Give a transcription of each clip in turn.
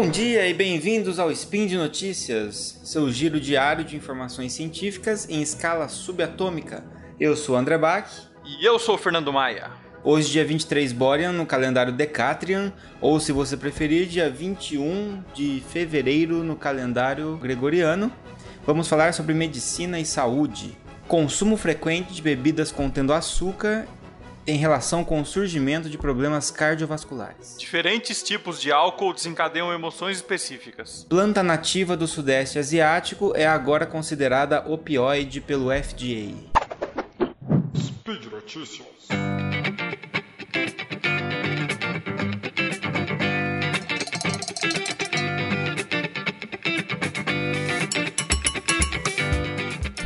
Bom dia e bem-vindos ao Spin de Notícias, seu giro diário de informações científicas em escala subatômica. Eu sou André Bach. E eu sou Fernando Maia. Hoje, dia 23 Borean, no calendário Decatrian, ou se você preferir, dia 21 de fevereiro no calendário gregoriano. Vamos falar sobre medicina e saúde. Consumo frequente de bebidas contendo açúcar em relação com o surgimento de problemas cardiovasculares. Diferentes tipos de álcool desencadeiam emoções específicas. Planta nativa do Sudeste Asiático é agora considerada opioide pelo FDA. Speed Notícias.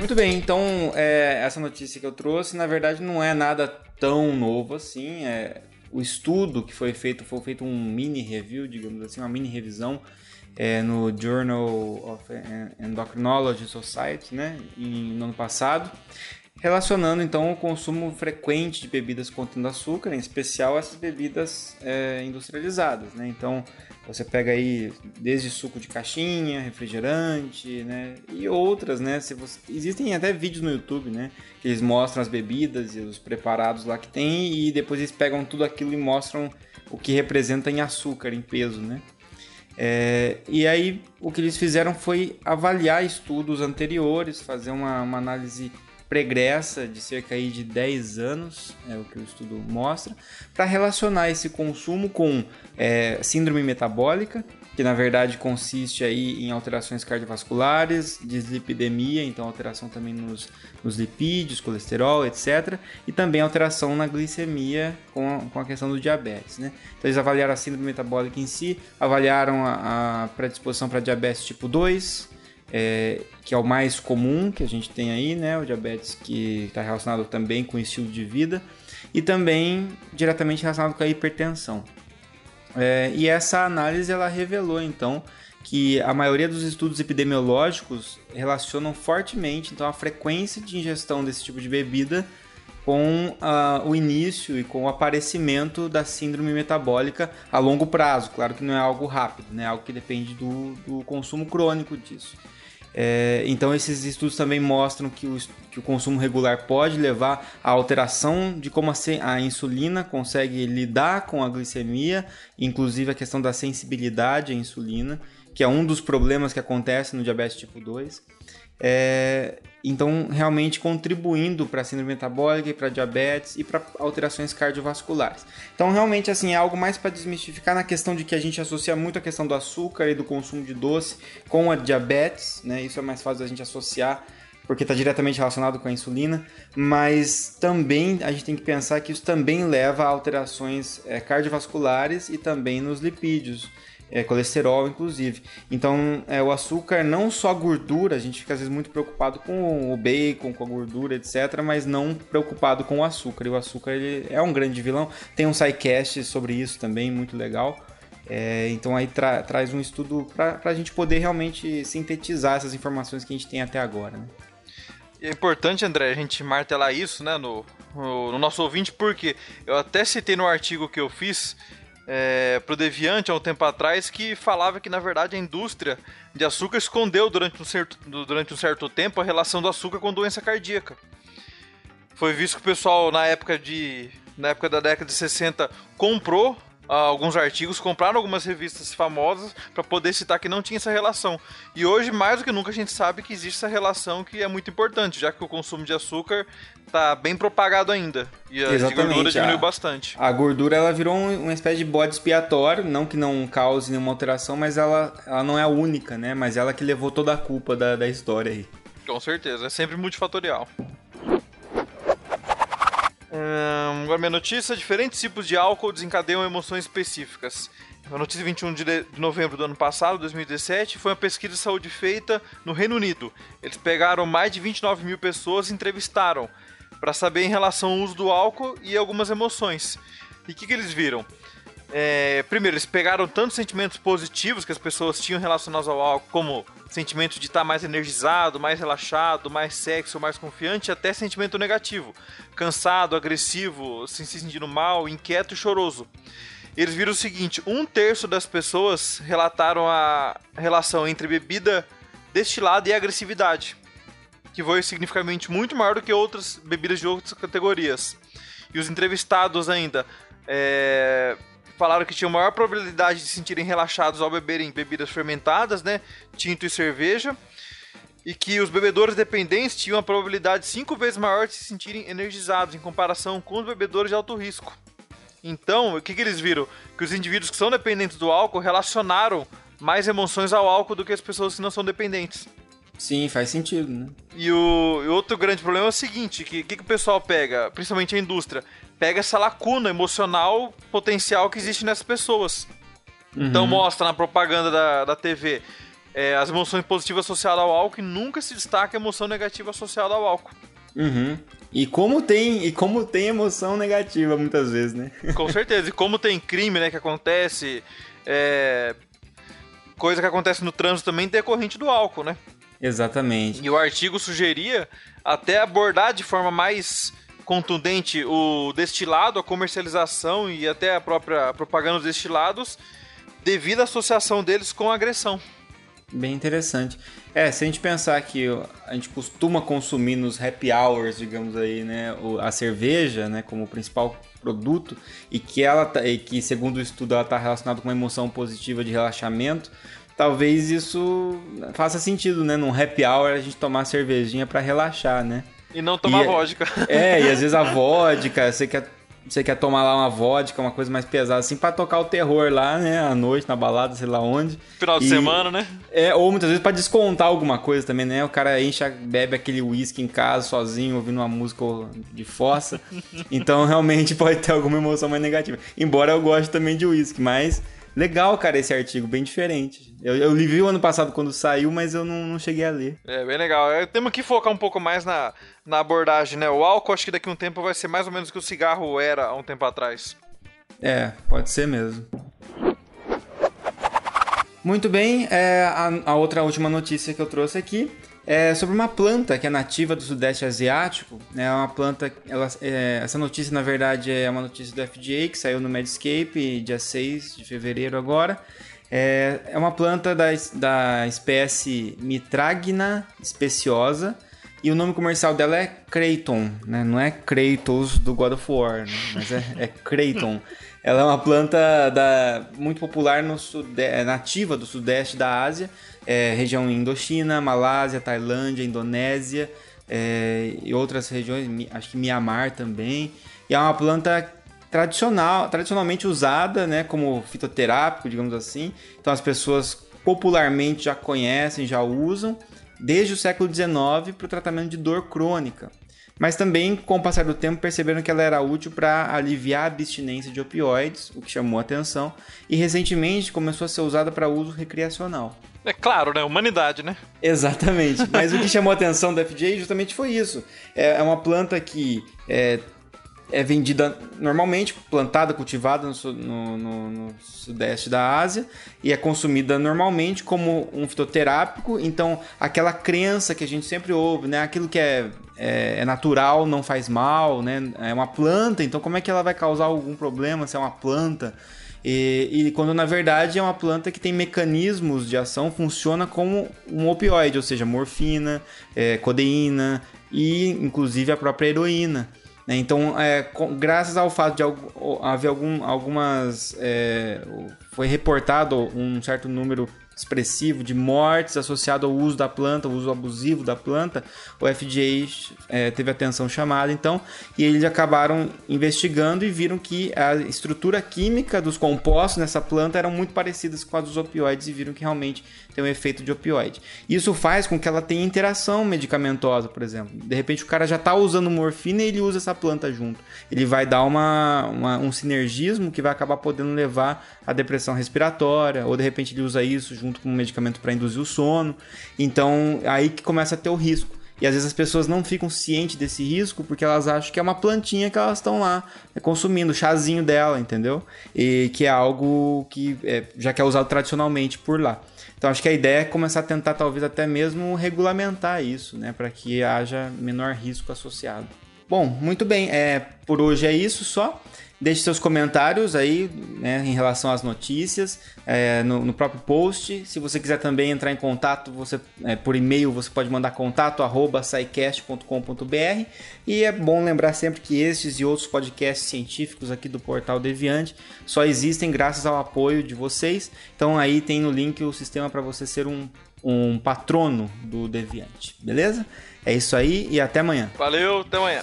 Muito bem, então é, essa notícia que eu trouxe, na verdade, não é nada tão novo assim. É, o estudo que foi feito foi feito um mini review, digamos assim, uma mini revisão é, no Journal of Endocrinology Society, né, em, no ano passado, relacionando então o consumo frequente de bebidas contendo açúcar, em especial essas bebidas é, industrializadas, né. Então você pega aí desde suco de caixinha, refrigerante, né? E outras, né? Se você... Existem até vídeos no YouTube, né? Que eles mostram as bebidas e os preparados lá que tem e depois eles pegam tudo aquilo e mostram o que representa em açúcar, em peso, né? É... e aí o que eles fizeram foi avaliar estudos anteriores, fazer uma, uma análise pregressa de cerca aí de 10 anos, é o que o estudo mostra, para relacionar esse consumo com é, síndrome metabólica, que na verdade consiste aí em alterações cardiovasculares, dislipidemia, então alteração também nos, nos lipídios, colesterol, etc. E também alteração na glicemia com a, com a questão do diabetes. Né? Então eles avaliaram a síndrome metabólica em si, avaliaram a, a predisposição para diabetes tipo 2, é, que é o mais comum que a gente tem aí, né? O diabetes que está relacionado também com o estilo de vida e também diretamente relacionado com a hipertensão. É, e essa análise ela revelou então que a maioria dos estudos epidemiológicos relacionam fortemente então a frequência de ingestão desse tipo de bebida com uh, o início e com o aparecimento da síndrome metabólica a longo prazo. Claro que não é algo rápido, né? É algo que depende do, do consumo crônico disso. É, então, esses estudos também mostram que o, que o, consumo regular pode levar à alteração de como a, a, insulina consegue lidar com a glicemia, inclusive a questão da sensibilidade à insulina, que é um dos problemas que acontece no diabetes tipo 2. É, então, realmente contribuindo para a síndrome metabólica e para diabetes e para alterações cardiovasculares. Então, realmente, assim, é algo mais para desmistificar na questão de que a gente associa muito a questão do açúcar e do consumo de doce com a diabetes, né? Isso é mais fácil da gente associar porque está diretamente relacionado com a insulina, mas também a gente tem que pensar que isso também leva a alterações é, cardiovasculares e também nos lipídios é, colesterol, inclusive. Então, é, o açúcar não só gordura, a gente fica às vezes muito preocupado com o bacon, com a gordura, etc., mas não preocupado com o açúcar. E o açúcar ele é um grande vilão. Tem um sidecast sobre isso também, muito legal. É, então aí tra traz um estudo para a gente poder realmente sintetizar essas informações que a gente tem até agora. Né? É importante, André, a gente martelar isso né, no, no, no nosso ouvinte, porque eu até citei no artigo que eu fiz é, pro Deviante há um tempo atrás que falava que na verdade a indústria de açúcar escondeu durante um certo, durante um certo tempo a relação do açúcar com doença cardíaca. Foi visto que o pessoal na época de na época da década de 60 comprou alguns artigos, compraram algumas revistas famosas para poder citar que não tinha essa relação. E hoje, mais do que nunca, a gente sabe que existe essa relação que é muito importante, já que o consumo de açúcar está bem propagado ainda. E a gordura diminuiu bastante. A gordura ela virou uma espécie de bode expiatório, não que não cause nenhuma alteração, mas ela, ela não é a única, né? Mas ela que levou toda a culpa da, da história aí. Com certeza, é sempre multifatorial. Hum, agora minha notícia, diferentes tipos de álcool desencadeiam emoções específicas. A notícia 21 de novembro do ano passado, 2017, foi uma pesquisa de saúde feita no Reino Unido. Eles pegaram mais de 29 mil pessoas e entrevistaram para saber em relação ao uso do álcool e algumas emoções. E o que, que eles viram? É, primeiro, eles pegaram tantos sentimentos positivos que as pessoas tinham relacionados ao álcool, como sentimento de estar tá mais energizado, mais relaxado, mais sexo, mais confiante, até sentimento negativo, cansado, agressivo, se sentindo mal, inquieto e choroso. eles viram o seguinte: um terço das pessoas relataram a relação entre bebida destilada e agressividade, que foi significativamente muito maior do que outras bebidas de outras categorias. E os entrevistados ainda é, falaram que tinham maior probabilidade de se sentirem relaxados ao beberem bebidas fermentadas, né, tinto e cerveja, e que os bebedores dependentes tinham a probabilidade cinco vezes maior de se sentirem energizados em comparação com os bebedores de alto risco. Então, o que, que eles viram? Que os indivíduos que são dependentes do álcool relacionaram mais emoções ao álcool do que as pessoas que não são dependentes. Sim, faz sentido, né? E o e outro grande problema é o seguinte, que que, que o pessoal pega, principalmente a indústria, pega essa lacuna emocional potencial que existe nessas pessoas. Uhum. Então mostra na propaganda da, da TV é, as emoções positivas associadas ao álcool e nunca se destaca a emoção negativa associada ao álcool. Uhum. E como tem e como tem emoção negativa muitas vezes, né? Com certeza. E como tem crime, né, que acontece, é... coisa que acontece no trânsito também decorrente do álcool, né? Exatamente. E o artigo sugeria até abordar de forma mais contundente o destilado, a comercialização e até a própria propaganda dos destilados, devido à associação deles com a agressão. Bem interessante. É, se a gente pensar que a gente costuma consumir nos happy hours, digamos aí, né, a cerveja, né, como principal produto e que ela tá, e que segundo o estudo ela está relacionada com uma emoção positiva de relaxamento, talvez isso faça sentido, né, num happy hour a gente tomar cervejinha para relaxar, né? E não tomar e, é vodka. É, e às vezes a vodka, você quer você quer tomar lá uma vodka, uma coisa mais pesada, assim, para tocar o terror lá, né, à noite, na balada, sei lá onde. Final de semana, né? É, ou muitas vezes para descontar alguma coisa também, né? O cara enche, bebe aquele uísque em casa, sozinho, ouvindo uma música de fossa. então, realmente, pode ter alguma emoção mais negativa. Embora eu goste também de uísque, mas Legal, cara, esse artigo, bem diferente. Eu, eu li o ano passado quando saiu, mas eu não, não cheguei a ler. É, bem legal. É, temos que focar um pouco mais na, na abordagem, né? O álcool, acho que daqui a um tempo vai ser mais ou menos o que o cigarro era há um tempo atrás. É, pode ser mesmo. Muito bem, é, a, a outra última notícia que eu trouxe aqui é sobre uma planta que é nativa do Sudeste Asiático. Né? É uma planta. Ela, é, essa notícia, na verdade, é uma notícia do FDA que saiu no Medscape dia 6 de fevereiro agora. É, é uma planta da, da espécie Mitragna speciosa. E o nome comercial dela é Creighton, né? Não é Kratos do God of War, né? mas é, é Creighton. Ela é uma planta da, muito popular no sudeste, nativa do sudeste da Ásia é, região Indochina, Malásia, Tailândia, Indonésia é, e outras regiões, acho que Mianmar também. E é uma planta tradicional, tradicionalmente usada né, como fitoterápico, digamos assim. Então as pessoas popularmente já conhecem, já usam desde o século XIX para o tratamento de dor crônica. Mas também, com o passar do tempo, perceberam que ela era útil para aliviar a abstinência de opioides, o que chamou a atenção, e recentemente começou a ser usada para uso recreacional. É claro, né? Humanidade, né? Exatamente. Mas o que chamou a atenção da FJ justamente foi isso. É, é uma planta que é, é vendida normalmente, plantada, cultivada no, no, no, no, sudeste da Ásia e é consumida normalmente como um fitoterápico. Então, aquela crença que a gente sempre ouve, né? Aquilo que é, é, é, natural não faz mal, né? É uma planta, então como é que ela vai causar algum problema se é uma planta? E, e, quando na verdade é uma planta que tem mecanismos de ação, funciona como um opioide, ou seja, morfina, é, codeína e inclusive a própria heroína. Né? Então, é, com, graças ao fato de haver algum, algumas. É, foi reportado um certo número expressivo de mortes associado ao uso da planta, o uso abusivo da planta, o FDA é, teve atenção chamada, então, e eles acabaram investigando e viram que a estrutura química dos compostos nessa planta eram muito parecidas com a dos opioides e viram que realmente tem um efeito de opioide. Isso faz com que ela tenha interação medicamentosa, por exemplo. De repente o cara já está usando morfina e ele usa essa planta junto. Ele vai dar uma, uma, um sinergismo que vai acabar podendo levar à depressão respiratória, ou de repente ele usa isso junto com um medicamento para induzir o sono. Então, aí que começa a ter o risco. E às vezes as pessoas não ficam cientes desse risco porque elas acham que é uma plantinha que elas estão lá né, consumindo, o chazinho dela, entendeu? E que é algo que é, já que é usado tradicionalmente por lá. Então acho que a ideia é começar a tentar talvez até mesmo regulamentar isso, né, para que haja menor risco associado. Bom, muito bem. É, por hoje é isso só. Deixe seus comentários aí né, em relação às notícias é, no, no, próprio post. Se você quiser também entrar em contato, você é, por e-mail você pode mandar contato arroba e é bom lembrar sempre que estes e outros podcasts científicos aqui do Portal Deviante só existem graças ao apoio de vocês. Então aí tem no link o sistema para você ser um, um patrono do Deviante, beleza? É isso aí e até amanhã. Valeu, até amanhã.